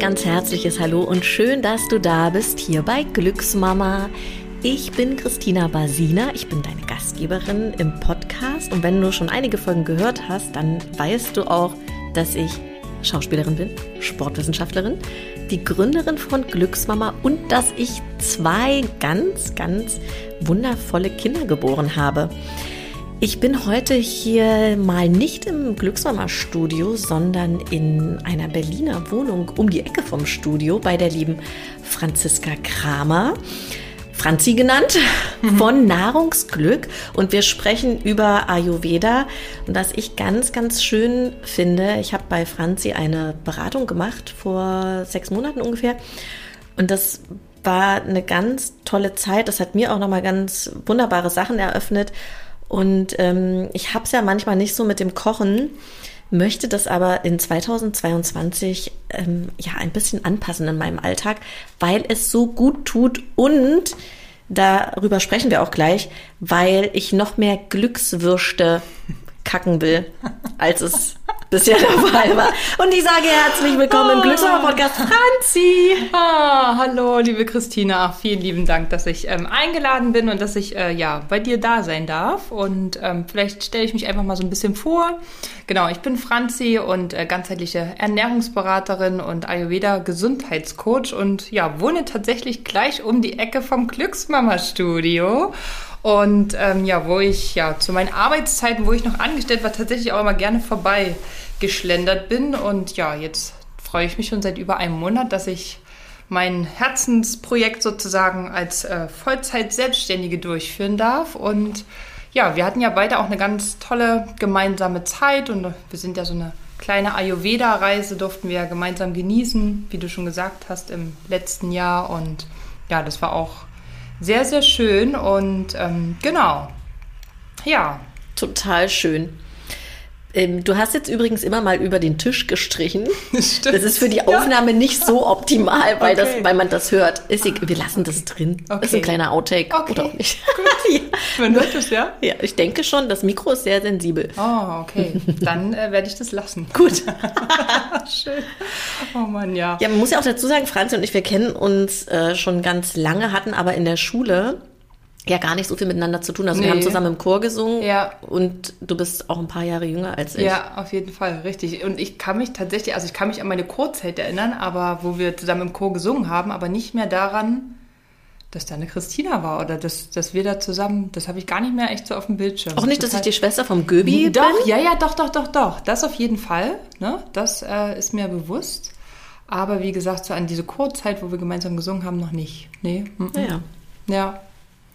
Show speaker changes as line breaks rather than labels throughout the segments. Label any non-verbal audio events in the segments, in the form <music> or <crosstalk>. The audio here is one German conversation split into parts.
ganz herzliches Hallo und schön, dass du da bist hier bei Glücksmama. Ich bin Christina Basina, ich bin deine Gastgeberin im Podcast und wenn du schon einige Folgen gehört hast, dann weißt du auch, dass ich Schauspielerin bin, Sportwissenschaftlerin, die Gründerin von Glücksmama und dass ich zwei ganz, ganz wundervolle Kinder geboren habe. Ich bin heute hier mal nicht im Glücksmama-Studio, sondern in einer Berliner Wohnung um die Ecke vom Studio bei der lieben Franziska Kramer. Franzi genannt, mhm. von Nahrungsglück. Und wir sprechen über Ayurveda. Und was ich ganz, ganz schön finde, ich habe bei Franzi eine Beratung gemacht vor sechs Monaten ungefähr. Und das war eine ganz tolle Zeit. Das hat mir auch nochmal ganz wunderbare Sachen eröffnet. Und ähm, ich habe es ja manchmal nicht so mit dem Kochen, möchte das aber in 2022 ähm, ja ein bisschen anpassen in meinem Alltag, weil es so gut tut und darüber sprechen wir auch gleich, weil ich noch mehr Glückswürste kacken will, als es bisher Fall war. Und ich sage herzlich willkommen im Glückshammer Podcast, Franzi.
Ah, hallo, liebe Christina. vielen lieben Dank, dass ich ähm, eingeladen bin und dass ich äh, ja bei dir da sein darf. Und ähm, vielleicht stelle ich mich einfach mal so ein bisschen vor. Genau, ich bin Franzi und äh, ganzheitliche Ernährungsberaterin und Ayurveda Gesundheitscoach und ja, wohne tatsächlich gleich um die Ecke vom Glücksmama Studio. Und ähm, ja, wo ich ja zu meinen Arbeitszeiten, wo ich noch angestellt war, tatsächlich auch immer gerne vorbei geschlendert bin. Und ja, jetzt freue ich mich schon seit über einem Monat, dass ich mein Herzensprojekt sozusagen als äh, Vollzeit-Selbstständige durchführen darf. Und ja, wir hatten ja beide auch eine ganz tolle gemeinsame Zeit und wir sind ja so eine kleine Ayurveda-Reise, durften wir ja gemeinsam genießen, wie du schon gesagt hast, im letzten Jahr. Und ja, das war auch sehr, sehr schön und ähm, genau. Ja.
Total schön. Ähm, du hast jetzt übrigens immer mal über den Tisch gestrichen. <laughs> Das, das ist für die Aufnahme ja. nicht so optimal, weil, okay. das, weil man das hört. Ist, wir lassen das drin. Okay. Das ist ein kleiner Outtake okay. oder auch nicht. <laughs>
ja. Man hört es, ja?
Ja, ich denke schon. Das Mikro ist sehr sensibel.
Oh, okay. <laughs> Dann äh, werde ich das lassen.
Gut.
Schön. Oh Mann, ja.
Ja, man muss ja auch dazu sagen, Franz und ich, wir kennen uns äh, schon ganz lange, hatten aber in der Schule ja gar nicht so viel miteinander zu tun. Also nee. wir haben zusammen im Chor gesungen ja. und du bist auch ein paar Jahre jünger als ich.
Ja, auf jeden Fall, richtig. Und ich kann mich tatsächlich, also ich kann mich an meine Chorzeit erinnern, aber wo wir zusammen im Chor gesungen haben, aber nicht mehr daran, dass da eine Christina war oder dass, dass wir da zusammen, das habe ich gar nicht mehr echt so auf dem Bildschirm.
Auch nicht, dass ich die Schwester vom Göbi bin?
Doch, ja, ja, doch, doch, doch, doch. Das auf jeden Fall. Ne? Das äh, ist mir bewusst. Aber wie gesagt, so an diese Chorzeit, wo wir gemeinsam gesungen haben, noch nicht. Nee.
Mm -mm. Ja.
Ja.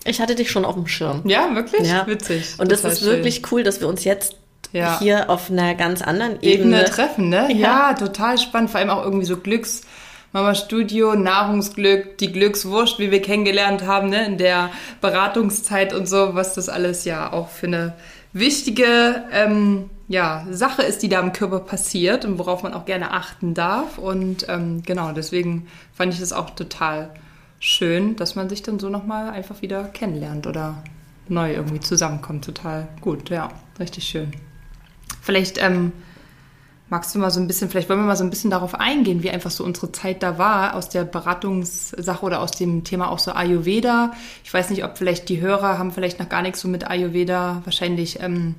Ich hatte dich schon auf dem Schirm.
Ja, wirklich?
Ja.
Witzig.
Und das ist schön. wirklich cool, dass wir uns jetzt ja. hier auf einer ganz anderen Ebene,
Ebene treffen, ne? Ja. ja. total spannend. Vor allem auch irgendwie so Glücks. Mama Studio, Nahrungsglück, die Glückswurst, wie wir kennengelernt haben, ne, in der Beratungszeit und so, was das alles ja auch für eine wichtige ähm, ja, Sache ist, die da im Körper passiert und worauf man auch gerne achten darf. Und ähm, genau, deswegen fand ich das auch total schön, dass man sich dann so nochmal einfach wieder kennenlernt oder neu irgendwie zusammenkommt. Total gut, ja, richtig schön. Vielleicht ähm, magst du mal so ein bisschen, vielleicht wollen wir mal so ein bisschen darauf eingehen, wie einfach so unsere Zeit da war, aus der Beratungssache oder aus dem Thema auch so Ayurveda. Ich weiß nicht, ob vielleicht die Hörer haben vielleicht noch gar nichts so mit Ayurveda, wahrscheinlich ähm,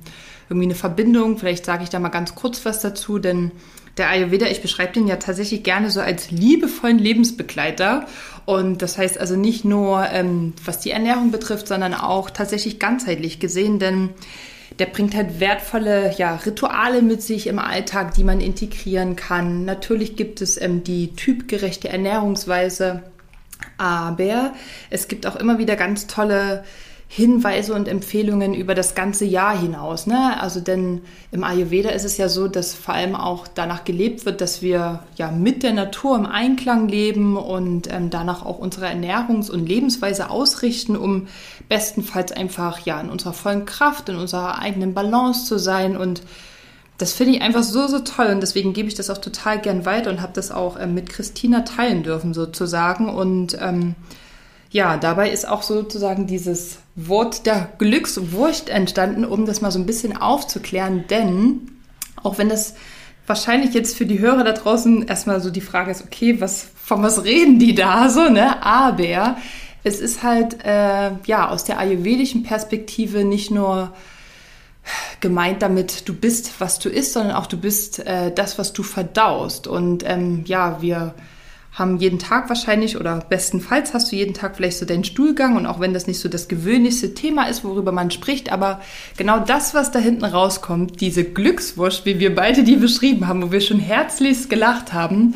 irgendwie eine Verbindung. Vielleicht sage ich da mal ganz kurz was dazu, denn der Ayurveda, ich beschreibe den ja tatsächlich gerne so als liebevollen Lebensbegleiter. Und das heißt also nicht nur, ähm, was die Ernährung betrifft, sondern auch tatsächlich ganzheitlich gesehen, denn der bringt halt wertvolle ja, Rituale mit sich im Alltag, die man integrieren kann. Natürlich gibt es ähm, die typgerechte Ernährungsweise, aber es gibt auch immer wieder ganz tolle Hinweise und Empfehlungen über das ganze Jahr hinaus. Ne? Also denn im Ayurveda ist es ja so, dass vor allem auch danach gelebt wird, dass wir ja mit der Natur im Einklang leben und ähm, danach auch unsere Ernährungs- und Lebensweise ausrichten, um bestenfalls einfach ja in unserer vollen Kraft, in unserer eigenen Balance zu sein und das finde ich einfach so, so toll und deswegen gebe ich das auch total gern weiter und habe das auch ähm, mit Christina teilen dürfen sozusagen und ähm, ja, dabei ist auch sozusagen dieses Wort der Glückswurst entstanden, um das mal so ein bisschen aufzuklären, denn auch wenn das wahrscheinlich jetzt für die Hörer da draußen erstmal so die Frage ist, okay, was, von was reden die da so, ne? Aber es ist halt, äh, ja, aus der ayurvedischen Perspektive nicht nur gemeint damit, du bist, was du isst, sondern auch du bist äh, das, was du verdaust. Und ähm, ja, wir haben jeden Tag wahrscheinlich oder bestenfalls hast du jeden Tag vielleicht so deinen Stuhlgang und auch wenn das nicht so das gewöhnlichste Thema ist, worüber man spricht, aber genau das, was da hinten rauskommt, diese Glückswurst, wie wir beide die beschrieben haben, wo wir schon herzlichst gelacht haben,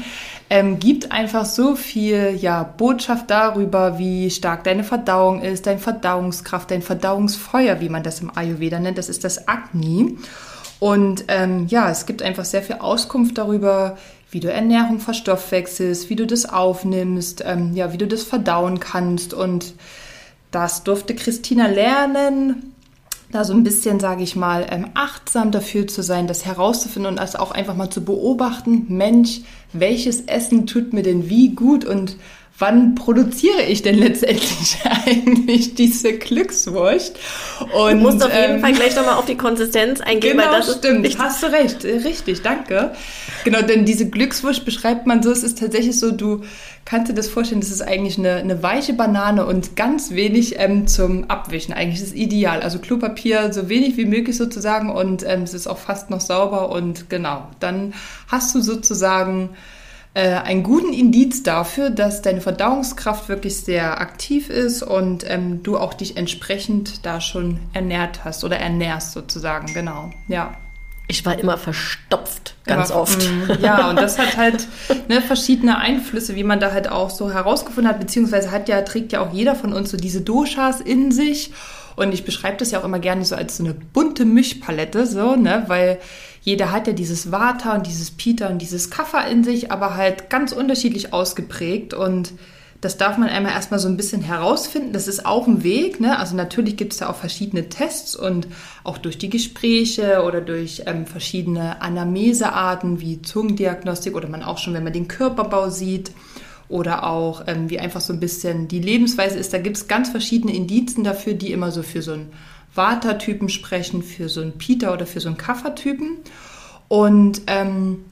ähm, gibt einfach so viel ja, Botschaft darüber, wie stark deine Verdauung ist, deine Verdauungskraft, dein Verdauungsfeuer, wie man das im Ayurveda nennt, das ist das Agni. Und ähm, ja, es gibt einfach sehr viel Auskunft darüber, wie du Ernährung verstoffwechselst, wie du das aufnimmst, ähm, ja, wie du das verdauen kannst. Und das durfte Christina lernen, da so ein bisschen, sage ich mal, ähm, achtsam dafür zu sein, das herauszufinden und das auch einfach mal zu beobachten. Mensch, welches Essen tut mir denn wie gut und wann produziere ich denn letztendlich <laughs> eigentlich diese Glückswurst?
Und, du musst auf jeden ähm, Fall gleich nochmal auf die Konsistenz eingehen.
Genau, weil das stimmt. Ist Hast du recht. Richtig, danke. Genau, denn diese Glückswurst beschreibt man so, es ist tatsächlich so, du kannst dir das vorstellen, das ist eigentlich eine, eine weiche Banane und ganz wenig ähm, zum Abwischen. Eigentlich ist es ideal. Also Klopapier so wenig wie möglich sozusagen und ähm, es ist auch fast noch sauber und genau. Dann hast du sozusagen äh, einen guten Indiz dafür, dass deine Verdauungskraft wirklich sehr aktiv ist und ähm, du auch dich entsprechend da schon ernährt hast oder ernährst sozusagen, genau, ja.
Ich war immer verstopft, ganz immer, oft.
Mh, ja, und das hat halt ne, verschiedene Einflüsse, wie man da halt auch so herausgefunden hat, beziehungsweise hat ja, trägt ja auch jeder von uns so diese Doshas in sich. Und ich beschreibe das ja auch immer gerne so als so eine bunte Mischpalette, so, ne, weil jeder hat ja dieses Vata und dieses Pita und dieses Kapha in sich, aber halt ganz unterschiedlich ausgeprägt und das darf man einmal erstmal so ein bisschen herausfinden. Das ist auch ein Weg. Ne? Also natürlich gibt es da auch verschiedene Tests und auch durch die Gespräche oder durch ähm, verschiedene Anamnesearten wie Zungendiagnostik oder man auch schon, wenn man den Körperbau sieht oder auch ähm, wie einfach so ein bisschen die Lebensweise ist. Da gibt es ganz verschiedene Indizien dafür, die immer so für so ein Vata-Typen sprechen, für so einen Pita oder für so einen Kapha-Typen. Und ähm,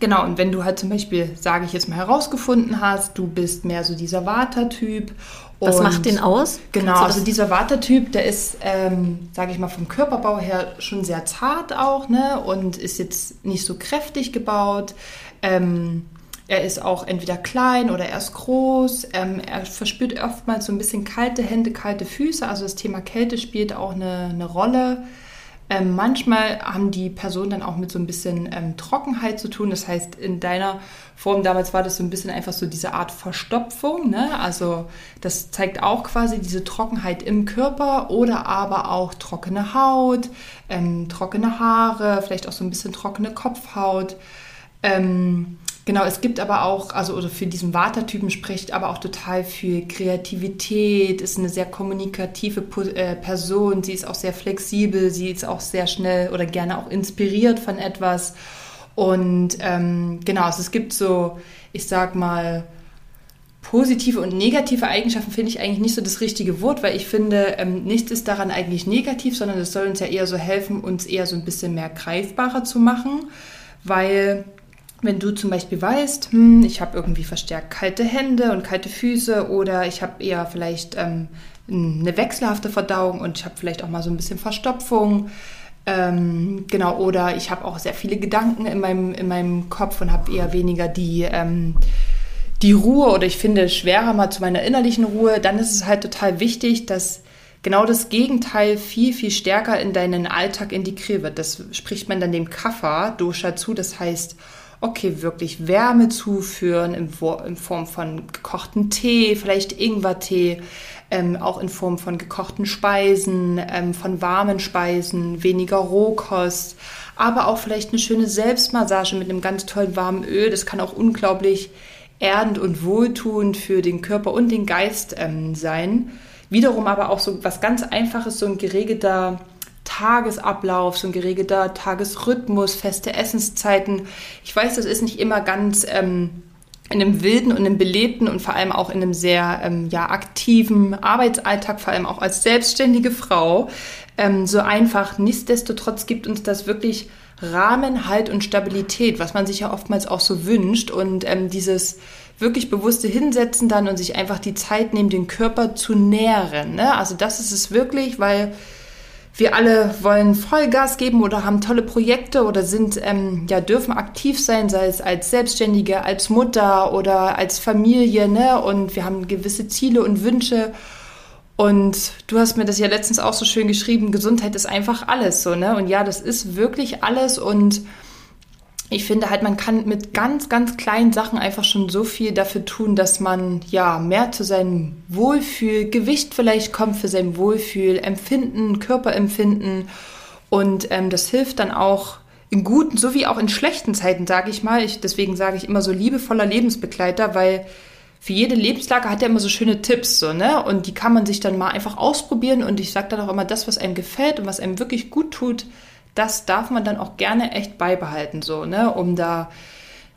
genau, und wenn du halt zum Beispiel, sage ich jetzt mal, herausgefunden hast, du bist mehr so dieser Vata-Typ.
Was macht den aus?
Genau, also dieser Vata-Typ, der ist, ähm, sage ich mal, vom Körperbau her schon sehr zart auch, ne? Und ist jetzt nicht so kräftig gebaut. Ähm, er ist auch entweder klein oder er ist groß. Ähm, er verspürt oftmals so ein bisschen kalte Hände, kalte Füße. Also das Thema Kälte spielt auch eine, eine Rolle. Ähm, manchmal haben die Personen dann auch mit so ein bisschen ähm, Trockenheit zu tun. Das heißt, in deiner Form damals war das so ein bisschen einfach so diese Art Verstopfung. Ne? Also das zeigt auch quasi diese Trockenheit im Körper oder aber auch trockene Haut, ähm, trockene Haare, vielleicht auch so ein bisschen trockene Kopfhaut. Ähm, Genau, es gibt aber auch, also oder für diesen Vata-Typen spricht aber auch total viel Kreativität, ist eine sehr kommunikative äh, Person, sie ist auch sehr flexibel, sie ist auch sehr schnell oder gerne auch inspiriert von etwas. Und ähm, genau, also es gibt so, ich sag mal, positive und negative Eigenschaften finde ich eigentlich nicht so das richtige Wort, weil ich finde, ähm, nichts ist daran eigentlich negativ, sondern es soll uns ja eher so helfen, uns eher so ein bisschen mehr greifbarer zu machen, weil wenn du zum Beispiel weißt, hm, ich habe irgendwie verstärkt kalte Hände und kalte Füße oder ich habe eher vielleicht ähm, eine wechselhafte Verdauung und ich habe vielleicht auch mal so ein bisschen Verstopfung. Ähm, genau, oder ich habe auch sehr viele Gedanken in meinem, in meinem Kopf und habe eher weniger die, ähm, die Ruhe oder ich finde schwerer mal zu meiner innerlichen Ruhe, dann ist es halt total wichtig, dass genau das Gegenteil viel, viel stärker in deinen Alltag integriert wird. Das spricht man dann dem Kapha-Dosha zu, das heißt, okay, wirklich Wärme zuführen in, in Form von gekochten Tee, vielleicht Ingwertee, ähm, auch in Form von gekochten Speisen, ähm, von warmen Speisen, weniger Rohkost, aber auch vielleicht eine schöne Selbstmassage mit einem ganz tollen warmen Öl. Das kann auch unglaublich erdend und wohltuend für den Körper und den Geist ähm, sein. Wiederum aber auch so was ganz Einfaches, so ein geregelter Tagesablauf, so ein geregelter Tagesrhythmus, feste Essenszeiten. Ich weiß, das ist nicht immer ganz ähm, in einem wilden und einem belebten und vor allem auch in einem sehr ähm, ja, aktiven Arbeitsalltag, vor allem auch als selbstständige Frau, ähm, so einfach. Nichtsdestotrotz gibt uns das wirklich Rahmen, Halt und Stabilität, was man sich ja oftmals auch so wünscht. Und ähm, dieses wirklich bewusste Hinsetzen dann und sich einfach die Zeit nehmen, den Körper zu nähren. Ne? Also das ist es wirklich, weil wir alle wollen Vollgas geben oder haben tolle Projekte oder sind, ähm, ja, dürfen aktiv sein, sei es als Selbstständige, als Mutter oder als Familie, ne? Und wir haben gewisse Ziele und Wünsche. Und du hast mir das ja letztens auch so schön geschrieben, Gesundheit ist einfach alles, so, ne? Und ja, das ist wirklich alles und ich finde halt, man kann mit ganz, ganz kleinen Sachen einfach schon so viel dafür tun, dass man ja mehr zu seinem Wohlfühl, Gewicht vielleicht kommt für sein Wohlfühl, Empfinden, Körperempfinden. Und ähm, das hilft dann auch in guten sowie auch in schlechten Zeiten, sage ich mal. Ich, deswegen sage ich immer so liebevoller Lebensbegleiter, weil für jede Lebenslage hat er immer so schöne Tipps, so, ne? Und die kann man sich dann mal einfach ausprobieren. Und ich sage dann auch immer, das, was einem gefällt und was einem wirklich gut tut, das darf man dann auch gerne echt beibehalten, so, ne, um da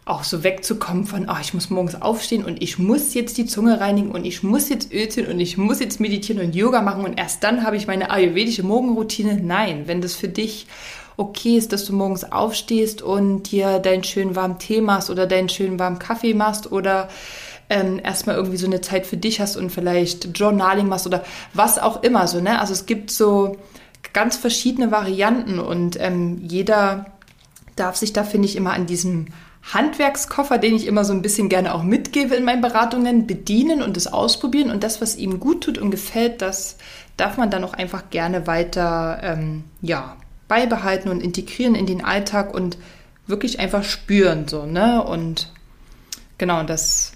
auch so wegzukommen von, oh, ich muss morgens aufstehen und ich muss jetzt die Zunge reinigen und ich muss jetzt Öl und ich muss jetzt meditieren und Yoga machen und erst dann habe ich meine ayurvedische Morgenroutine. Nein, wenn das für dich okay ist, dass du morgens aufstehst und dir deinen schönen warmen Tee machst oder deinen schönen warmen Kaffee machst oder ähm, erstmal irgendwie so eine Zeit für dich hast und vielleicht Journaling machst oder was auch immer so, ne? Also es gibt so ganz verschiedene Varianten und ähm, jeder darf sich da, finde ich, immer an diesem Handwerkskoffer, den ich immer so ein bisschen gerne auch mitgebe in meinen Beratungen, bedienen und es ausprobieren. Und das, was ihm gut tut und gefällt, das darf man dann auch einfach gerne weiter ähm, ja, beibehalten und integrieren in den Alltag und wirklich einfach spüren. So, ne? Und genau, das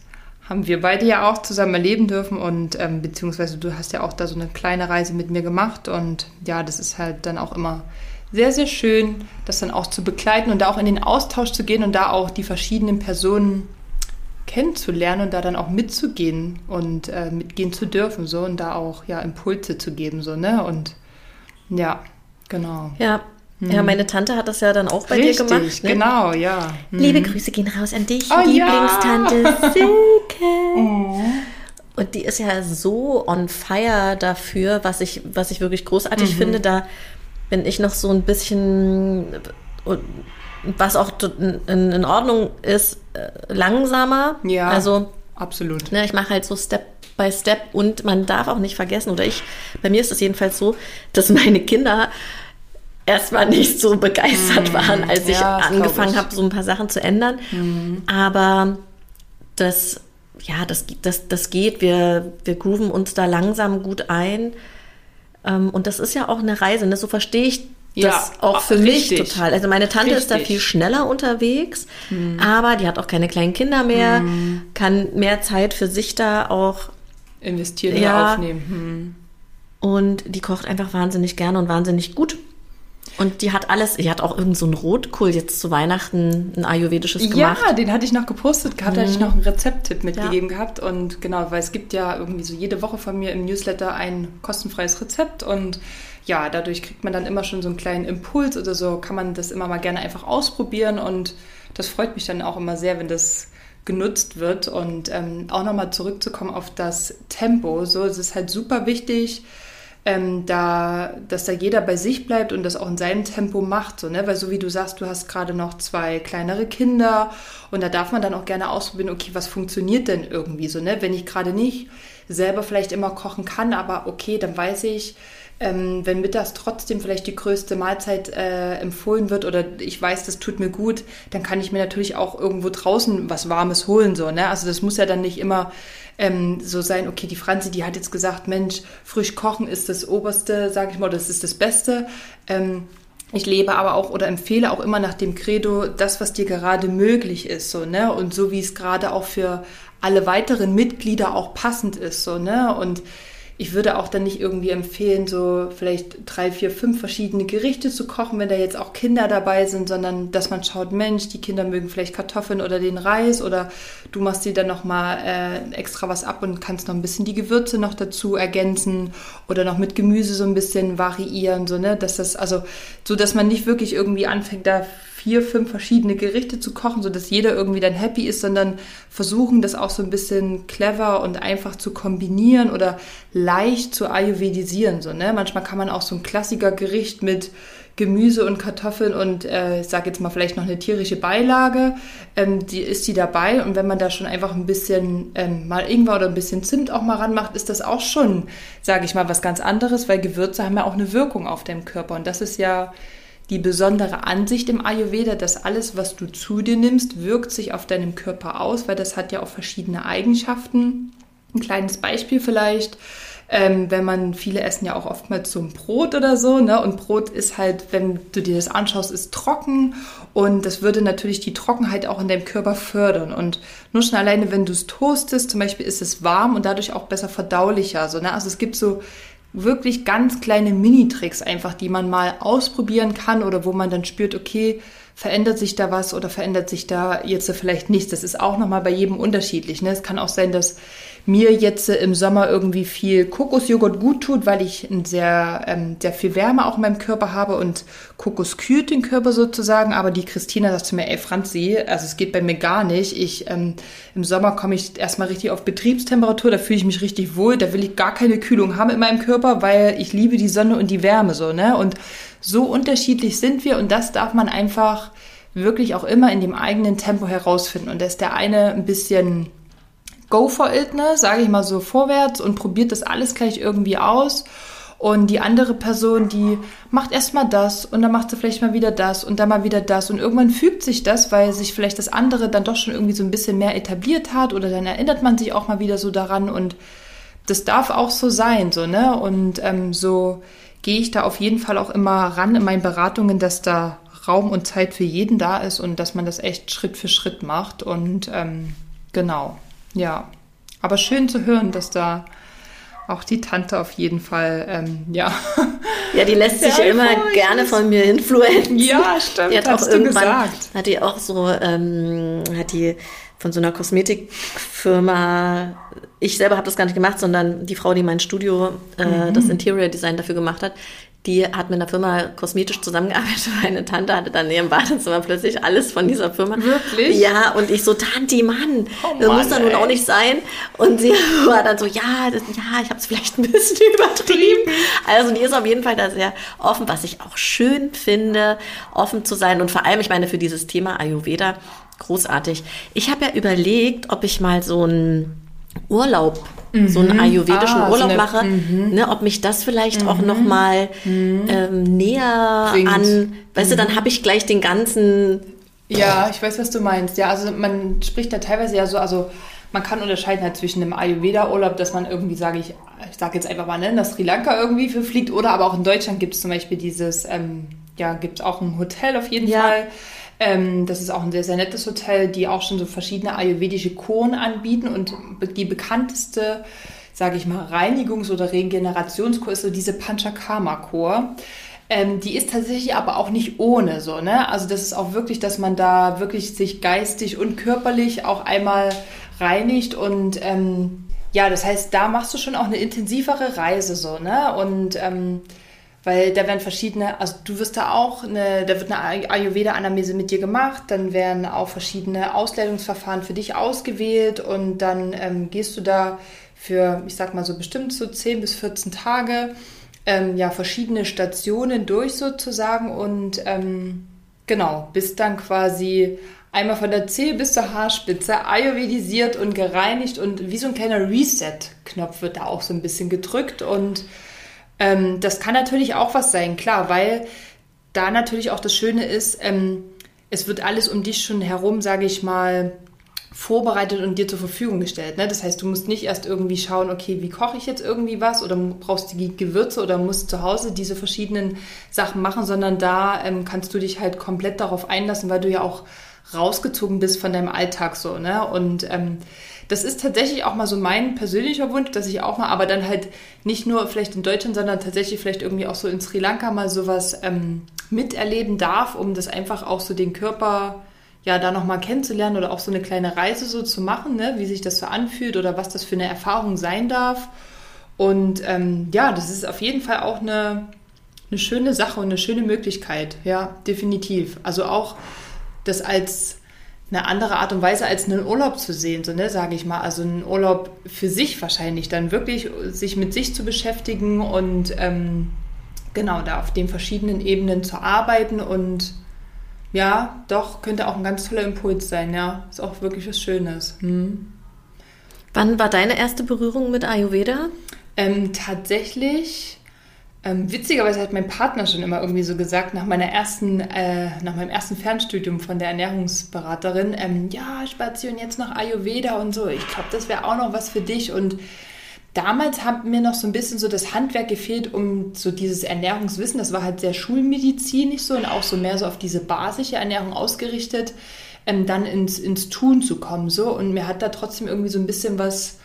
haben wir beide ja auch zusammen erleben dürfen und ähm, beziehungsweise du hast ja auch da so eine kleine Reise mit mir gemacht und ja, das ist halt dann auch immer sehr, sehr schön, das dann auch zu begleiten und da auch in den Austausch zu gehen und da auch die verschiedenen Personen kennenzulernen und da dann auch mitzugehen und äh, mitgehen zu dürfen so und da auch ja Impulse zu geben so ne? Und ja genau.
Ja ja, mhm. meine Tante hat das ja dann auch bei Richtig, dir gemacht.
Ne? genau, ja.
Mhm. Liebe Grüße gehen raus an dich, oh, Lieblingstante ja. Silke. <laughs> Oh. Und die ist ja so on fire dafür, was ich, was ich wirklich großartig mhm. finde. Da bin ich noch so ein bisschen, was auch in, in Ordnung ist, äh, langsamer.
Ja.
Also
absolut.
Ne, ich mache halt so Step by Step und man darf auch nicht vergessen, oder ich, bei mir ist es jedenfalls so, dass meine Kinder erstmal nicht so begeistert mm, waren, als ich ja, angefangen habe, so ein paar Sachen zu ändern. Mm. Aber das, ja, das, das, das geht. Wir, wir grooven uns da langsam gut ein. Ähm, und das ist ja auch eine Reise. Ne? So verstehe ich das ja, auch für richtig. mich total. Also meine Tante richtig. ist da viel schneller unterwegs, mm. aber die hat auch keine kleinen Kinder mehr, mm. kann mehr Zeit für sich da auch
investieren ja, und aufnehmen.
Hm. Und die kocht einfach wahnsinnig gerne und wahnsinnig gut. Und die hat alles, die hat auch irgend so Rotkohl jetzt zu Weihnachten, ein ayurvedisches gemacht.
Ja, den hatte ich noch gepostet gehabt, mhm. da hatte ich mhm. noch einen Rezepttipp mitgegeben ja. gehabt. Und genau, weil es gibt ja irgendwie so jede Woche von mir im Newsletter ein kostenfreies Rezept und ja, dadurch kriegt man dann immer schon so einen kleinen Impuls oder so, kann man das immer mal gerne einfach ausprobieren und das freut mich dann auch immer sehr, wenn das genutzt wird und ähm, auch nochmal zurückzukommen auf das Tempo. So, es ist halt super wichtig, ähm, da, dass da jeder bei sich bleibt und das auch in seinem Tempo macht, so, ne? Weil so wie du sagst, du hast gerade noch zwei kleinere Kinder und da darf man dann auch gerne ausprobieren, okay, was funktioniert denn irgendwie so, ne? Wenn ich gerade nicht selber vielleicht immer kochen kann, aber okay, dann weiß ich, ähm, wenn mittags trotzdem vielleicht die größte Mahlzeit äh, empfohlen wird oder ich weiß, das tut mir gut, dann kann ich mir natürlich auch irgendwo draußen was Warmes holen, so, ne? Also das muss ja dann nicht immer ähm, so sein, okay, die Franzi, die hat jetzt gesagt, Mensch, frisch kochen ist das Oberste, sage ich mal, das ist das Beste. Ähm, ich lebe aber auch oder empfehle auch immer nach dem Credo, das, was dir gerade möglich ist, so, ne? Und so wie es gerade auch für alle weiteren Mitglieder auch passend ist, so, ne? Und ich würde auch dann nicht irgendwie empfehlen, so vielleicht drei, vier, fünf verschiedene Gerichte zu kochen, wenn da jetzt auch Kinder dabei sind, sondern dass man schaut, Mensch, die Kinder mögen vielleicht Kartoffeln oder den Reis oder du machst dir dann nochmal äh, extra was ab und kannst noch ein bisschen die Gewürze noch dazu ergänzen oder noch mit Gemüse so ein bisschen variieren, so, ne, dass das, also, so, dass man nicht wirklich irgendwie anfängt, da vier, fünf verschiedene Gerichte zu kochen, sodass jeder irgendwie dann happy ist, sondern versuchen, das auch so ein bisschen clever und einfach zu kombinieren oder leicht zu ayurvedisieren. So, ne? Manchmal kann man auch so ein Klassikergericht mit Gemüse und Kartoffeln und äh, ich sage jetzt mal vielleicht noch eine tierische Beilage, ähm, die ist die dabei und wenn man da schon einfach ein bisschen ähm, mal Ingwer oder ein bisschen Zimt auch mal ranmacht, ist das auch schon, sage ich mal, was ganz anderes, weil Gewürze haben ja auch eine Wirkung auf deinem Körper und das ist ja die besondere Ansicht im Ayurveda, dass alles, was du zu dir nimmst, wirkt sich auf deinem Körper aus, weil das hat ja auch verschiedene Eigenschaften. Ein kleines Beispiel vielleicht. Ähm, wenn man, viele essen ja auch oftmals so ein Brot oder so, ne? Und Brot ist halt, wenn du dir das anschaust, ist trocken und das würde natürlich die Trockenheit auch in deinem Körper fördern. Und nur schon alleine, wenn du es toastest, zum Beispiel ist es warm und dadurch auch besser verdaulicher. So, ne? Also es gibt so wirklich ganz kleine Mini-Tricks einfach, die man mal ausprobieren kann oder wo man dann spürt, okay, verändert sich da was oder verändert sich da jetzt vielleicht nichts. Das ist auch nochmal bei jedem unterschiedlich. Ne? Es kann auch sein, dass mir jetzt im Sommer irgendwie viel Kokosjoghurt gut tut, weil ich sehr, ähm, sehr viel Wärme auch in meinem Körper habe und Kokos kühlt den Körper sozusagen. Aber die Christina sagt zu mir, ey Franzi, also es geht bei mir gar nicht. Ich, ähm, im Sommer komme ich erstmal richtig auf Betriebstemperatur, da fühle ich mich richtig wohl, da will ich gar keine Kühlung haben in meinem Körper, weil ich liebe die Sonne und die Wärme so, ne? Und so unterschiedlich sind wir und das darf man einfach wirklich auch immer in dem eigenen Tempo herausfinden. Und da ist der eine ein bisschen go for it, ne, sage ich mal so vorwärts und probiert das alles gleich irgendwie aus. Und die andere Person, die macht erstmal das und dann macht sie vielleicht mal wieder das und dann mal wieder das. Und irgendwann fügt sich das, weil sich vielleicht das andere dann doch schon irgendwie so ein bisschen mehr etabliert hat oder dann erinnert man sich auch mal wieder so daran und das darf auch so sein, so, ne? Und ähm, so gehe ich da auf jeden Fall auch immer ran in meinen Beratungen, dass da Raum und Zeit für jeden da ist und dass man das echt Schritt für Schritt macht. Und ähm, genau. Ja, aber schön zu hören, dass da auch die Tante auf jeden Fall, ähm, ja.
Ja, die lässt sich <laughs> ja immer gerne von mir influenzen.
Ja, stimmt.
Die hat auch irgendwann, gesagt. hat die auch so, ähm, hat die von so einer Kosmetikfirma, ich selber habe das gar nicht gemacht, sondern die Frau, die mein Studio, äh, mhm. das Interior Design dafür gemacht hat, die hat mit einer Firma kosmetisch zusammengearbeitet. <laughs> Meine Tante hatte dann in ihrem Badezimmer plötzlich alles von dieser Firma.
Wirklich?
Ja, und ich so, Tanti, Mann, oh das muss doch nun auch nicht sein. Und sie <laughs> war dann so, ja, das, ja, ich habe es vielleicht ein bisschen <laughs> übertrieben. Also die ist auf jeden Fall da sehr offen, was ich auch schön finde, offen zu sein. Und vor allem, ich meine, für dieses Thema Ayurveda, großartig. Ich habe ja überlegt, ob ich mal so einen Urlaub mhm. so einen mhm. ayurvedischen ah, Urlaub so eine, mache, mhm. ne, ob mich das vielleicht mhm. auch noch mal mhm. ähm, näher Bringt. an, weißt du, dann mhm. habe ich gleich den ganzen.
Ja, ich weiß, was du meinst. Ja, also man spricht da teilweise ja so, also man kann unterscheiden halt zwischen einem Ayurveda-Urlaub, dass man irgendwie, sage ich, ich sage jetzt einfach mal, ne, nach Sri Lanka irgendwie für fliegt, oder aber auch in Deutschland gibt es zum Beispiel dieses, ähm, ja, gibt es auch ein Hotel auf jeden ja. Fall ähm, das ist auch ein sehr, sehr nettes Hotel, die auch schon so verschiedene ayurvedische Kuren anbieten und die bekannteste, sage ich mal, Reinigungs- oder Regenerationskur ist so diese Panchakarma-Kur. Ähm, die ist tatsächlich aber auch nicht ohne so, ne? Also das ist auch wirklich, dass man da wirklich sich geistig und körperlich auch einmal reinigt und ähm, ja, das heißt, da machst du schon auch eine intensivere Reise so, ne? Und ähm, weil da werden verschiedene, also du wirst da auch, eine, da wird eine Ayurveda-Anamnese mit dir gemacht, dann werden auch verschiedene Ausleitungsverfahren für dich ausgewählt und dann ähm, gehst du da für, ich sag mal so bestimmt so 10 bis 14 Tage, ähm, ja, verschiedene Stationen durch sozusagen und ähm, genau, bist dann quasi einmal von der Zehe bis zur Haarspitze ayurvedisiert und gereinigt und wie so ein kleiner Reset-Knopf wird da auch so ein bisschen gedrückt und ähm, das kann natürlich auch was sein, klar, weil da natürlich auch das Schöne ist, ähm, es wird alles um dich schon herum, sage ich mal, vorbereitet und dir zur Verfügung gestellt. Ne? Das heißt, du musst nicht erst irgendwie schauen, okay, wie koche ich jetzt irgendwie was oder brauchst du die Gewürze oder musst zu Hause diese verschiedenen Sachen machen, sondern da ähm, kannst du dich halt komplett darauf einlassen, weil du ja auch rausgezogen bist von deinem Alltag so. Ne? Und ähm, das ist tatsächlich auch mal so mein persönlicher Wunsch, dass ich auch mal, aber dann halt nicht nur vielleicht in Deutschland, sondern tatsächlich vielleicht irgendwie auch so in Sri Lanka mal sowas ähm, miterleben darf, um das einfach auch so den Körper ja da nochmal kennenzulernen oder auch so eine kleine Reise so zu machen, ne? wie sich das so anfühlt oder was das für eine Erfahrung sein darf. Und ähm, ja, das ist auf jeden Fall auch eine eine schöne Sache und eine schöne Möglichkeit. Ja, definitiv. Also auch das als eine andere Art und Weise als einen Urlaub zu sehen, so ne, sage ich mal. Also einen Urlaub für sich wahrscheinlich, dann wirklich sich mit sich zu beschäftigen und ähm, genau da auf den verschiedenen Ebenen zu arbeiten und ja, doch, könnte auch ein ganz toller Impuls sein, ja. Ist auch wirklich was Schönes. Hm.
Wann war deine erste Berührung mit Ayurveda?
Ähm, tatsächlich ähm, witzigerweise hat mein Partner schon immer irgendwie so gesagt, nach meiner ersten, äh, nach meinem ersten Fernstudium von der Ernährungsberaterin, ähm, ja, spazieren jetzt nach Ayurveda und so. Ich glaube, das wäre auch noch was für dich. Und damals hat mir noch so ein bisschen so das Handwerk gefehlt, um so dieses Ernährungswissen, das war halt sehr schulmedizinisch so und auch so mehr so auf diese basische Ernährung ausgerichtet, ähm, dann ins, ins Tun zu kommen so. Und mir hat da trotzdem irgendwie so ein bisschen was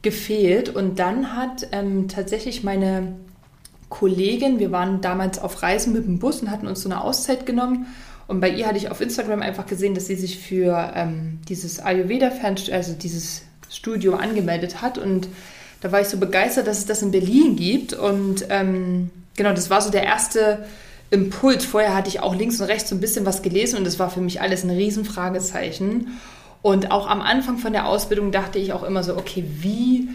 gefehlt. Und dann hat ähm, tatsächlich meine Kollegin, wir waren damals auf Reisen mit dem Bus und hatten uns so eine Auszeit genommen. Und bei ihr hatte ich auf Instagram einfach gesehen, dass sie sich für ähm, dieses Ayurveda-Fernstudium, also dieses Studium angemeldet hat. Und da war ich so begeistert, dass es das in Berlin gibt. Und ähm, genau, das war so der erste Impuls. Vorher hatte ich auch links und rechts so ein bisschen was gelesen und das war für mich alles ein Riesenfragezeichen. Und auch am Anfang von der Ausbildung dachte ich auch immer so, okay, wie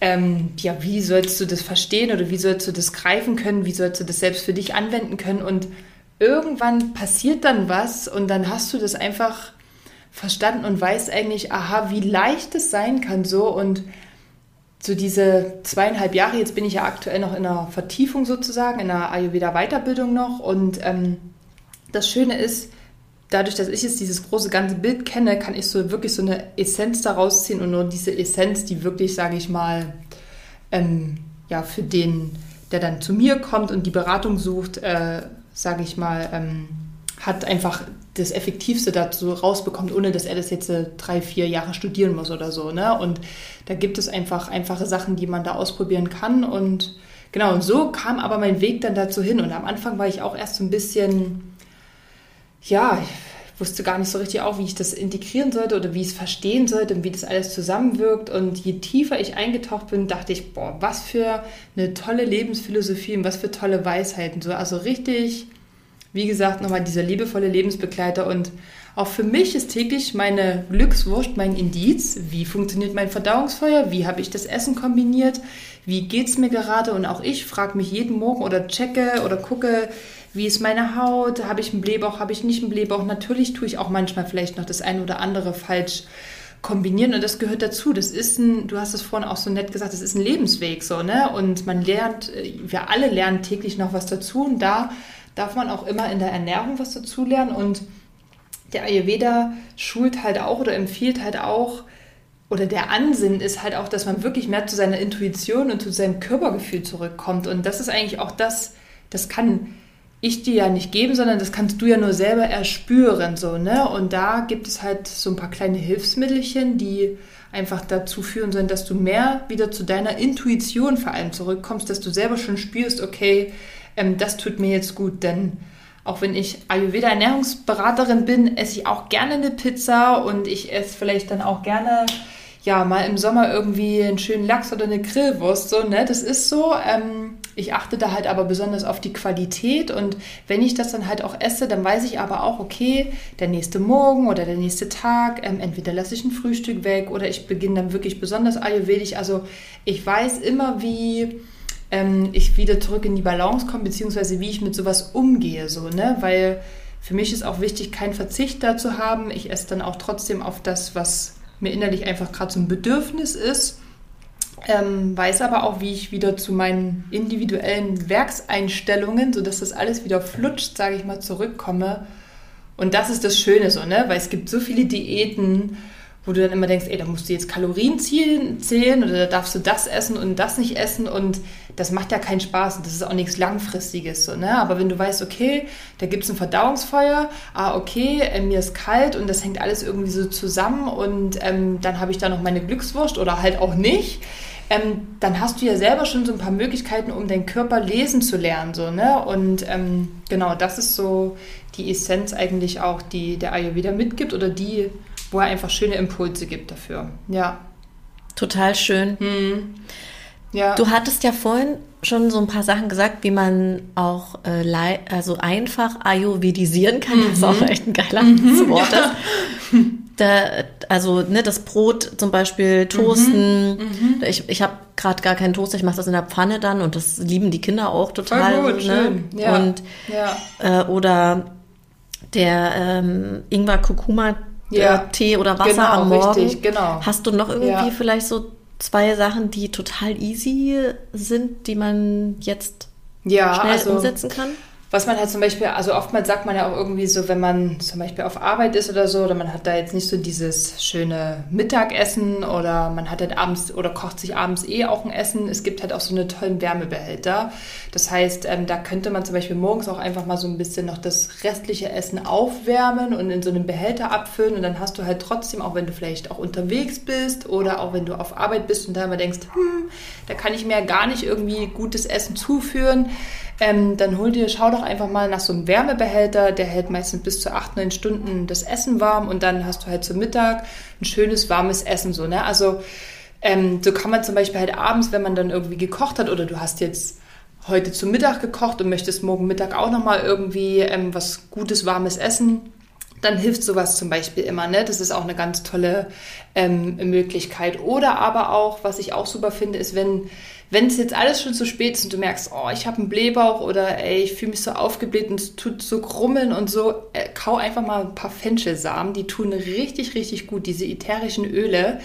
ähm, ja, wie sollst du das verstehen oder wie sollst du das greifen können, wie sollst du das selbst für dich anwenden können? Und irgendwann passiert dann was und dann hast du das einfach verstanden und weißt eigentlich, aha, wie leicht es sein kann so. Und so diese zweieinhalb Jahre, jetzt bin ich ja aktuell noch in einer Vertiefung sozusagen, in einer Ayurveda-Weiterbildung noch. Und ähm, das Schöne ist, dadurch, dass ich jetzt dieses große ganze Bild kenne, kann ich so wirklich so eine Essenz daraus ziehen und nur diese Essenz, die wirklich, sage ich mal, ähm, ja, für den, der dann zu mir kommt und die Beratung sucht, äh, sage ich mal, ähm, hat einfach das Effektivste dazu rausbekommt, ohne dass er das jetzt äh, drei, vier Jahre studieren muss oder so. Ne? Und da gibt es einfach einfache Sachen, die man da ausprobieren kann. Und genau, und so kam aber mein Weg dann dazu hin. Und am Anfang war ich auch erst so ein bisschen ja, ich wusste gar nicht so richtig auch, wie ich das integrieren sollte oder wie ich es verstehen sollte und wie das alles zusammenwirkt. Und je tiefer ich eingetaucht bin, dachte ich, boah, was für eine tolle Lebensphilosophie und was für tolle Weisheiten. So, also richtig, wie gesagt, nochmal dieser liebevolle Lebensbegleiter. Und auch für mich ist täglich meine Glückswurst mein Indiz. Wie funktioniert mein Verdauungsfeuer? Wie habe ich das Essen kombiniert? Wie geht es mir gerade? Und auch ich frage mich jeden Morgen oder checke oder gucke, wie ist meine Haut, habe ich einen Blähbauch, habe ich nicht einen Blähbauch. Natürlich tue ich auch manchmal vielleicht noch das eine oder andere falsch kombinieren und das gehört dazu. Das ist ein, du hast es vorhin auch so nett gesagt, das ist ein Lebensweg so, ne? Und man lernt, wir alle lernen täglich noch was dazu und da darf man auch immer in der Ernährung was dazu lernen und der Ayurveda schult halt auch oder empfiehlt halt auch, oder der Ansinn ist halt auch, dass man wirklich mehr zu seiner Intuition und zu seinem Körpergefühl zurückkommt. Und das ist eigentlich auch das, das kann ich dir ja nicht geben, sondern das kannst du ja nur selber erspüren, so, ne? Und da gibt es halt so ein paar kleine Hilfsmittelchen, die einfach dazu führen sollen, dass du mehr wieder zu deiner Intuition vor allem zurückkommst, dass du selber schon spürst, okay, ähm, das tut mir jetzt gut, denn auch wenn ich Ayurveda Ernährungsberaterin bin, esse ich auch gerne eine Pizza und ich esse vielleicht dann auch gerne ja, mal im Sommer irgendwie einen schönen Lachs oder eine Grillwurst, so, ne? Das ist so. Ähm, ich achte da halt aber besonders auf die Qualität und wenn ich das dann halt auch esse, dann weiß ich aber auch, okay, der nächste Morgen oder der nächste Tag, ähm, entweder lasse ich ein Frühstück weg oder ich beginne dann wirklich besonders ayurvedisch. Also ich weiß immer, wie ähm, ich wieder zurück in die Balance komme, beziehungsweise wie ich mit sowas umgehe, so, ne? Weil für mich ist auch wichtig, keinen Verzicht da zu haben. Ich esse dann auch trotzdem auf das, was mir innerlich einfach gerade so ein Bedürfnis ist. Ähm, weiß aber auch, wie ich wieder zu meinen individuellen Werkseinstellungen, sodass das alles wieder flutscht, sage ich mal, zurückkomme. Und das ist das Schöne so, ne? Weil es gibt so viele Diäten, wo du dann immer denkst, ey, da musst du jetzt Kalorien zählen oder da darfst du das essen und das nicht essen und das macht ja keinen Spaß und das ist auch nichts Langfristiges so, ne? Aber wenn du weißt, okay, da gibt es ein Verdauungsfeuer, ah, okay, äh, mir ist kalt und das hängt alles irgendwie so zusammen und ähm, dann habe ich da noch meine Glückswurst oder halt auch nicht, ähm, dann hast du ja selber schon so ein paar Möglichkeiten, um deinen Körper lesen zu lernen, so, ne? Und ähm, genau, das ist so die Essenz eigentlich auch, die der Ayurveda mitgibt oder die wo er einfach schöne Impulse gibt dafür. Ja.
Total schön. Hm. Ja. Du hattest ja vorhin schon so ein paar Sachen gesagt, wie man auch äh, also einfach ayurvedisieren kann. Mhm. Das ist auch mhm. echt ein geiler mhm, Wort. Ja. Da, also ne, das Brot zum Beispiel toasten. Mhm, mhm. Ich, ich habe gerade gar keinen Toaster, ich mache das in der Pfanne dann und das lieben die Kinder auch total. Voll gut, ne? schön. Ja. Und, ja. Äh, oder der ähm, Ingwer Kurkuma ja. Tee oder Wasser genau, am Morgen. Richtig, genau. Hast du noch irgendwie ja. vielleicht so zwei Sachen, die total easy sind, die man jetzt ja, schnell also, umsetzen kann?
Was man halt zum Beispiel, also oftmals sagt man ja auch irgendwie so, wenn man zum Beispiel auf Arbeit ist oder so, oder man hat da jetzt nicht so dieses schöne Mittagessen oder man hat halt abends oder kocht sich abends eh auch ein Essen. Es gibt halt auch so eine tollen Wärmebehälter. Das heißt, ähm, da könnte man zum Beispiel morgens auch einfach mal so ein bisschen noch das restliche Essen aufwärmen und in so einem Behälter abfüllen und dann hast du halt trotzdem, auch wenn du vielleicht auch unterwegs bist oder auch wenn du auf Arbeit bist und da immer denkst, hm, da kann ich mir gar nicht irgendwie gutes Essen zuführen, ähm, dann hol dir, schau doch einfach mal nach so einem Wärmebehälter, der hält meistens bis zu acht, neun Stunden das Essen warm und dann hast du halt zum Mittag ein schönes warmes Essen so, ne? Also ähm, so kann man zum Beispiel halt abends, wenn man dann irgendwie gekocht hat oder du hast jetzt heute zum Mittag gekocht und möchtest morgen Mittag auch nochmal irgendwie ähm, was Gutes, Warmes essen, dann hilft sowas zum Beispiel immer. Ne? Das ist auch eine ganz tolle ähm, Möglichkeit. Oder aber auch, was ich auch super finde, ist, wenn wenn es jetzt alles schon zu spät ist und du merkst, oh, ich habe einen Blähbauch oder ey, ich fühle mich so aufgebläht und es tut so krummeln und so, äh, kau einfach mal ein paar Fenchelsamen. Die tun richtig, richtig gut. Diese ätherischen Öle,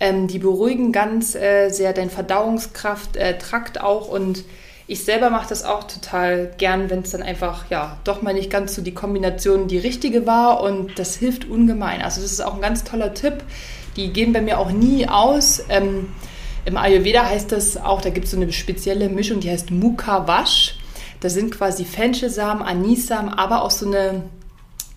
ähm, die beruhigen ganz äh, sehr dein Verdauungskraft, äh, Trakt auch und ich selber mache das auch total gern, wenn es dann einfach, ja, doch mal nicht ganz so die Kombination die richtige war und das hilft ungemein. Also das ist auch ein ganz toller Tipp. Die gehen bei mir auch nie aus. Ähm, Im Ayurveda heißt das auch, da gibt es so eine spezielle Mischung, die heißt Mukha Vash. Da sind quasi Fenchelsamen, Anisamen, aber auch so eine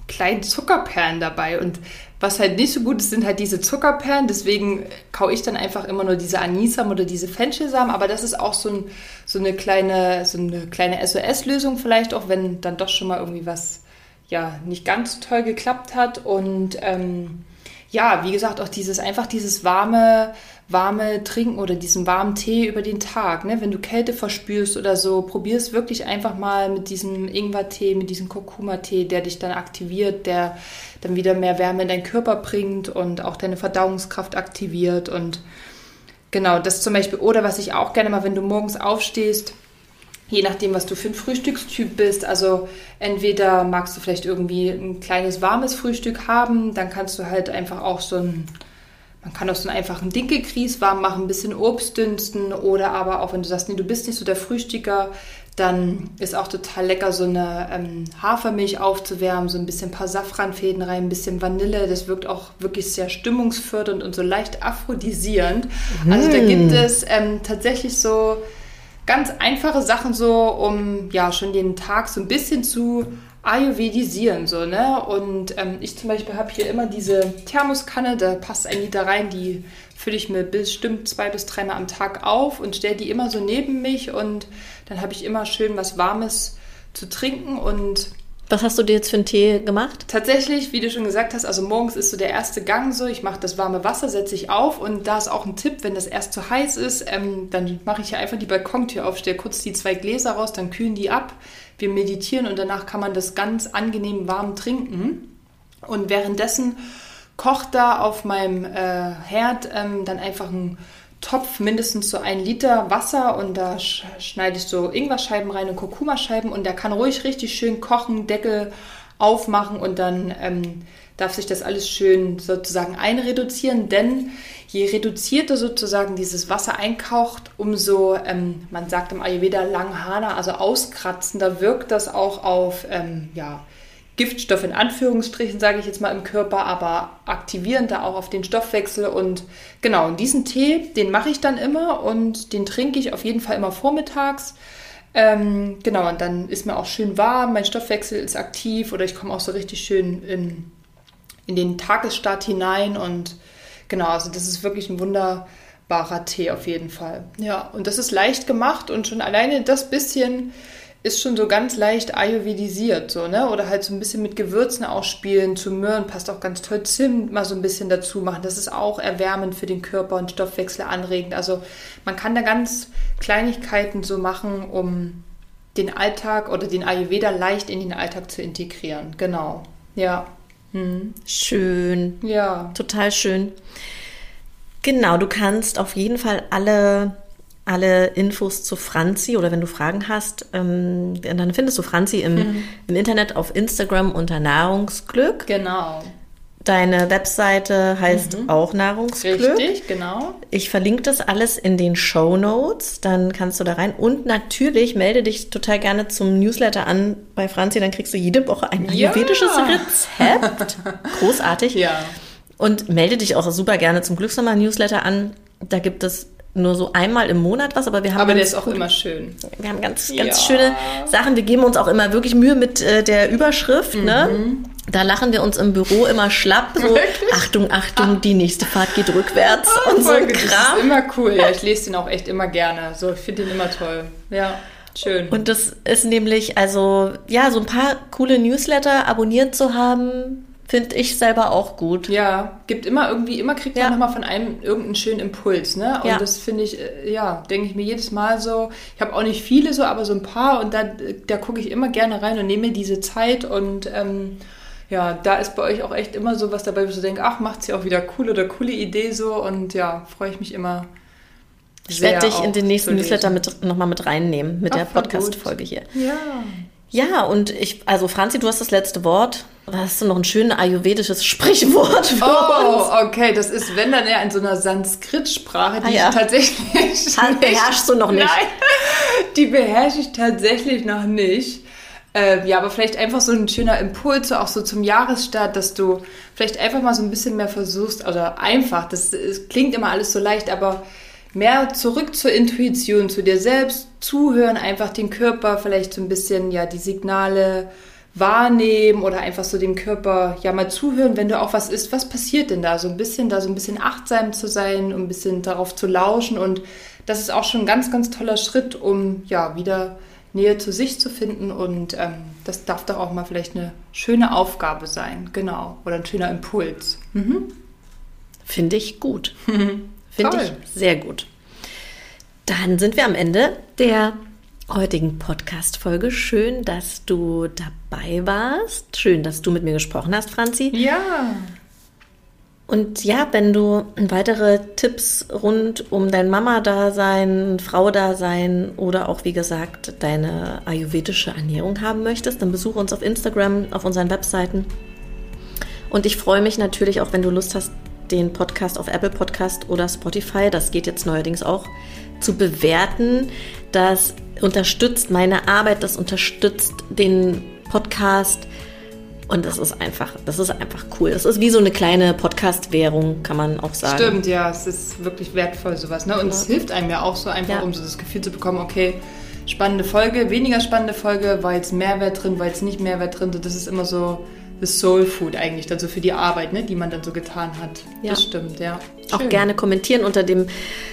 kleinen Zuckerperlen dabei. Und was halt nicht so gut ist, sind halt diese Zuckerperlen. Deswegen kau ich dann einfach immer nur diese Anisamen oder diese Fenchelsamen. Aber das ist auch so, ein, so eine kleine, so eine kleine SOS-Lösung vielleicht auch, wenn dann doch schon mal irgendwie was ja nicht ganz toll geklappt hat. Und ähm, ja, wie gesagt, auch dieses einfach dieses warme, warme Trinken oder diesen warmen Tee über den Tag. Ne? Wenn du Kälte verspürst oder so, probier es wirklich einfach mal mit diesem Ingwertee, mit diesem Kurkuma-Tee, der dich dann aktiviert, der dann wieder mehr Wärme in deinen Körper bringt und auch deine Verdauungskraft aktiviert. Und genau, das zum Beispiel. Oder was ich auch gerne mal, wenn du morgens aufstehst, je nachdem, was du für ein Frühstückstyp bist. Also entweder magst du vielleicht irgendwie ein kleines warmes Frühstück haben, dann kannst du halt einfach auch so ein, man kann auch so einen einfachen Dinkelgrieß warm machen, ein bisschen Obst dünsten oder aber auch wenn du sagst, nee, du bist nicht so der Frühstücker, dann ist auch total lecker, so eine ähm, Hafermilch aufzuwärmen, so ein bisschen ein paar Safranfäden rein, ein bisschen Vanille. Das wirkt auch wirklich sehr stimmungsfördernd und so leicht aphrodisierend. Mm. Also da gibt es ähm, tatsächlich so ganz einfache Sachen so, um ja schon den Tag so ein bisschen zu ayurvedisieren so ne? Und ähm, ich zum Beispiel habe hier immer diese Thermoskanne, da passt ein Liter rein, die fülle ich mir bestimmt zwei bis dreimal am Tag auf und stelle die immer so neben mich und dann habe ich immer schön was Warmes zu trinken und
was hast du dir jetzt für einen Tee gemacht?
Tatsächlich, wie du schon gesagt hast, also morgens ist so der erste Gang so, ich mache das warme Wasser, setze ich auf und da ist auch ein Tipp, wenn das erst zu heiß ist, ähm, dann mache ich ja einfach die Balkontür auf, stelle kurz die zwei Gläser raus, dann kühlen die ab, wir meditieren und danach kann man das ganz angenehm warm trinken. Und währenddessen kocht da auf meinem äh, Herd ähm, dann einfach ein Topf mindestens so ein Liter Wasser und da schneide ich so Ingwerscheiben rein und Kurkumascheiben und der kann ruhig richtig schön kochen, Deckel aufmachen und dann ähm, darf sich das alles schön sozusagen einreduzieren, denn je reduzierter sozusagen dieses Wasser einkaucht, umso, ähm, man sagt im Ayurveda Langhana, also auskratzender wirkt das auch auf, ähm, ja, Giftstoff in Anführungsstrichen, sage ich jetzt mal im Körper, aber aktivieren da auch auf den Stoffwechsel. Und genau, und diesen Tee, den mache ich dann immer und den trinke ich auf jeden Fall immer vormittags. Ähm, genau, und dann ist mir auch schön warm, mein Stoffwechsel ist aktiv oder ich komme auch so richtig schön in, in den Tagesstart hinein. Und genau, also das ist wirklich ein wunderbarer Tee auf jeden Fall. Ja, und das ist leicht gemacht und schon alleine das bisschen ist schon so ganz leicht ayurvedisiert, so, ne? Oder halt so ein bisschen mit Gewürzen ausspielen. Zu Möhren passt auch ganz toll. Zimt mal so ein bisschen dazu machen. Das ist auch erwärmend für den Körper und Stoffwechsel anregend. Also man kann da ganz Kleinigkeiten so machen, um den Alltag oder den Ayurveda leicht in den Alltag zu integrieren. Genau. Ja.
Hm. Schön.
Ja.
Total schön. Genau, du kannst auf jeden Fall alle alle Infos zu Franzi oder wenn du Fragen hast, ähm, dann findest du Franzi im, mhm. im Internet auf Instagram unter Nahrungsglück.
Genau.
Deine Webseite heißt mhm. auch Nahrungsglück.
Richtig, genau.
Ich verlinke das alles in den Show Notes, dann kannst du da rein. Und natürlich melde dich total gerne zum Newsletter an bei Franzi, dann kriegst du jede Woche ein ayurvedisches ja. Rezept. <laughs> Großartig.
Ja.
Und melde dich auch super gerne zum Glücksnummer Newsletter an. Da gibt es nur so einmal im Monat was, aber wir haben.
Aber der ist auch immer schön.
Wir haben ganz, ganz ja. schöne Sachen. Wir geben uns auch immer wirklich Mühe mit äh, der Überschrift, ne? mhm. ne? Da lachen wir uns im Büro immer schlapp. So, Achtung, Achtung, die nächste Fahrt geht rückwärts oh, <laughs> und so ein Kram.
Das ist immer cool. Ja, ich lese den auch echt immer gerne. So, ich finde den immer toll. Ja. Schön.
Und das ist nämlich, also, ja, so ein paar coole Newsletter abonniert zu haben, Finde ich selber auch gut.
Ja, gibt immer irgendwie, immer kriegt man ja. nochmal von einem irgendeinen schönen Impuls, ne? Und ja. das finde ich, äh, ja, denke ich mir jedes Mal so. Ich habe auch nicht viele so, aber so ein paar und da, da gucke ich immer gerne rein und nehme mir diese Zeit und ähm, ja, da ist bei euch auch echt immer so was dabei, wo ich so denke, ach, macht sie auch wieder cool oder coole Idee so und ja, freue ich mich immer.
Ich werde dich in den nächsten Newsletter mit, nochmal mit reinnehmen, mit ach, der Podcast-Folge hier.
Ja.
Ja, und ich, also Franzi, du hast das letzte Wort. Hast du noch ein schönes ayurvedisches Sprichwort für
oh, uns? okay, das ist, wenn dann eher in so einer Sanskrit-Sprache, die ah, ja. ich tatsächlich. <laughs>
Halt, beherrschst du noch nicht?
Nein, <laughs> die beherrsche ich tatsächlich noch nicht. Äh, ja, aber vielleicht einfach so ein schöner Impuls, so auch so zum Jahresstart, dass du vielleicht einfach mal so ein bisschen mehr versuchst, oder einfach, das, das klingt immer alles so leicht, aber mehr zurück zur Intuition, zu dir selbst, zuhören, einfach den Körper, vielleicht so ein bisschen, ja, die Signale wahrnehmen oder einfach so dem Körper, ja, mal zuhören, wenn du auch was isst, was passiert denn da? So ein bisschen, da so ein bisschen achtsam zu sein, um ein bisschen darauf zu lauschen und das ist auch schon ein ganz, ganz toller Schritt, um, ja, wieder Nähe zu sich zu finden und ähm, das darf doch auch mal vielleicht eine schöne Aufgabe sein, genau, oder ein schöner Impuls. Mhm.
Finde ich gut. <laughs> Finde ich sehr gut. Dann sind wir am Ende der heutigen Podcast-Folge. Schön, dass du dabei warst. Schön, dass du mit mir gesprochen hast, Franzi.
Ja.
Und ja, wenn du weitere Tipps rund um dein Mama-Dasein, Frau-Dasein oder auch, wie gesagt, deine ayurvedische Ernährung haben möchtest, dann besuche uns auf Instagram, auf unseren Webseiten. Und ich freue mich natürlich auch, wenn du Lust hast, den Podcast auf Apple Podcast oder Spotify, das geht jetzt neuerdings auch, zu bewerten. Das unterstützt meine Arbeit, das unterstützt den Podcast. Und das ist einfach, das ist einfach cool. Das ist wie so eine kleine Podcast-Währung, kann man auch sagen.
Stimmt, ja, es ist wirklich wertvoll, sowas. Ne? Und ja. es hilft einem ja auch so einfach, ja. um so das Gefühl zu bekommen, okay, spannende Folge, weniger spannende Folge, war jetzt Mehrwert drin, war jetzt nicht Mehrwert drin. Das ist immer so, das Soul Food eigentlich, dann so für die Arbeit, ne, die man dann so getan hat. Ja. Das stimmt, ja.
Schön. Auch gerne kommentieren unter dem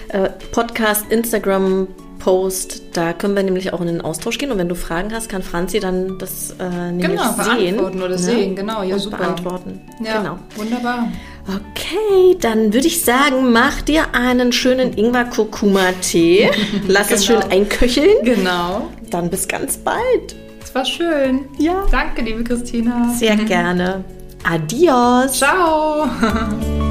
äh, Podcast, Instagram, Post. Da können wir nämlich auch in den Austausch gehen. Und wenn du Fragen hast, kann Franzi dann das äh, nämlich genau,
sehen. Beantworten oder ne? sehen, genau. Ja,
und
super.
beantworten.
Ja, genau. wunderbar.
Okay, dann würde ich sagen, mach dir einen schönen Ingwer-Kurkuma-Tee. <laughs> Lass genau. es schön einköcheln.
Genau.
Dann bis ganz bald.
Es war schön.
Ja.
Danke, liebe Christina.
Sehr gerne. Adios.
Ciao. <laughs>